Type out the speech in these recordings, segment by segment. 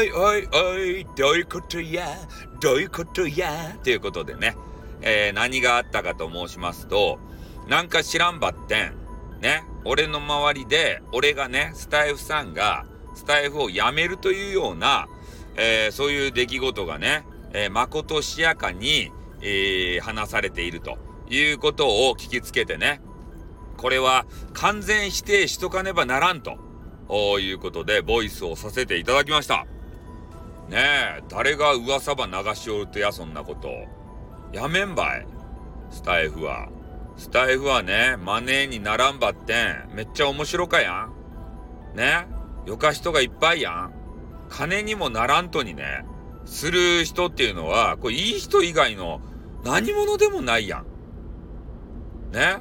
おいおいおい、どういうことやどういうことやということでね、えー、何があったかと申しますと、なんか知らんばってん、ね、俺の周りで、俺がね、スタイフさんが、スタイフをやめるというような、えー、そういう出来事がね、えー、まことしやかに、えー、話されているということを聞きつけてね、これは完全否定しとかねばならんということで、ボイスをさせていただきました。ねえ、誰が噂ば流しおるとや、そんなこと。やめんばい。スタイフは。スタイフはね、マネーにならんばってん。めっちゃ面白かやん。ねよか人がいっぱいやん。金にもならんとにね、する人っていうのは、これいい人以外の何者でもないやん。ね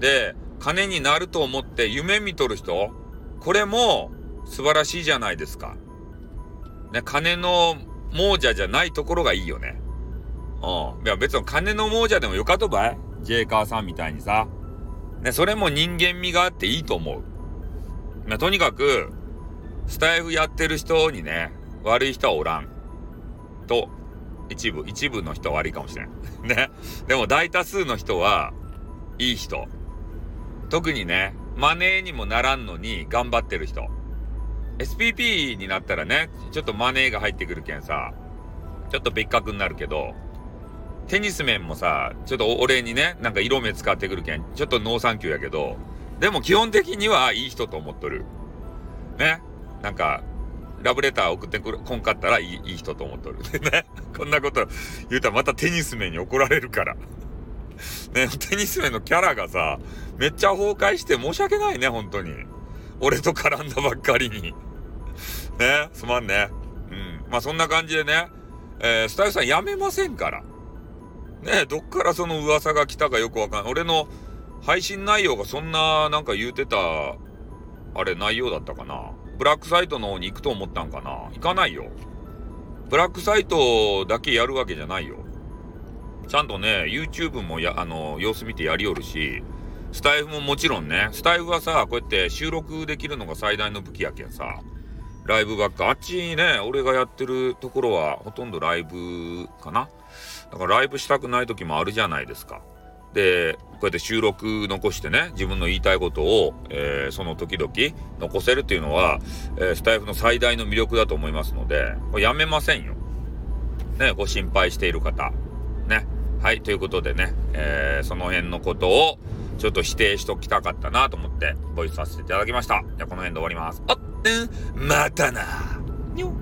で、金になると思って夢見とる人、これも素晴らしいじゃないですか。ね、金の亡者じゃないところがいいよね。うん。いや別に金の亡者でもよかとばい？ジェイカーさんみたいにさ。ね、それも人間味があっていいと思う。ね、とにかく、スタイフやってる人にね、悪い人はおらん。と、一部、一部の人は悪いかもしれん。ね。でも大多数の人は、いい人。特にね、マネーにもならんのに頑張ってる人。SPP になったらね、ちょっとマネーが入ってくるけんさ、ちょっと別格になるけど、テニス面もさ、ちょっと俺にね、なんか色目使ってくるけん、ちょっとノーサンキューやけど、でも基本的にはいい人と思っとる。ね。なんか、ラブレター送ってくる、こんかったらいいいい人と思っとる。ね。こんなこと言うたらまたテニス面に怒られるから。ね、テニス面のキャラがさ、めっちゃ崩壊して申し訳ないね、本当に。俺と絡んだばっかりに。ね、すまんね。うん。まあそんな感じでね、えー、スタイルさんやめませんから。ね、どっからその噂が来たかよくわかんない。俺の配信内容がそんななんか言うてた、あれ内容だったかな。ブラックサイトの方に行くと思ったんかな。行かないよ。ブラックサイトだけやるわけじゃないよ。ちゃんとね、YouTube もや、あの、様子見てやりよるし、スタイフももちろんね、スタイフはさ、こうやって収録できるのが最大の武器やけんさ、ライブばっか、あっちにね、俺がやってるところはほとんどライブかなだからライブしたくない時もあるじゃないですか。で、こうやって収録残してね、自分の言いたいことを、えー、その時々残せるっていうのは、えー、スタイフの最大の魅力だと思いますので、これやめませんよ。ね、ご心配している方。ね。はい、ということでね、えー、その辺のことをちょっと否定しときたかったなと思って、ボイスさせていただきました。じゃあこの辺で終わります。あっ、うん、またな。にょ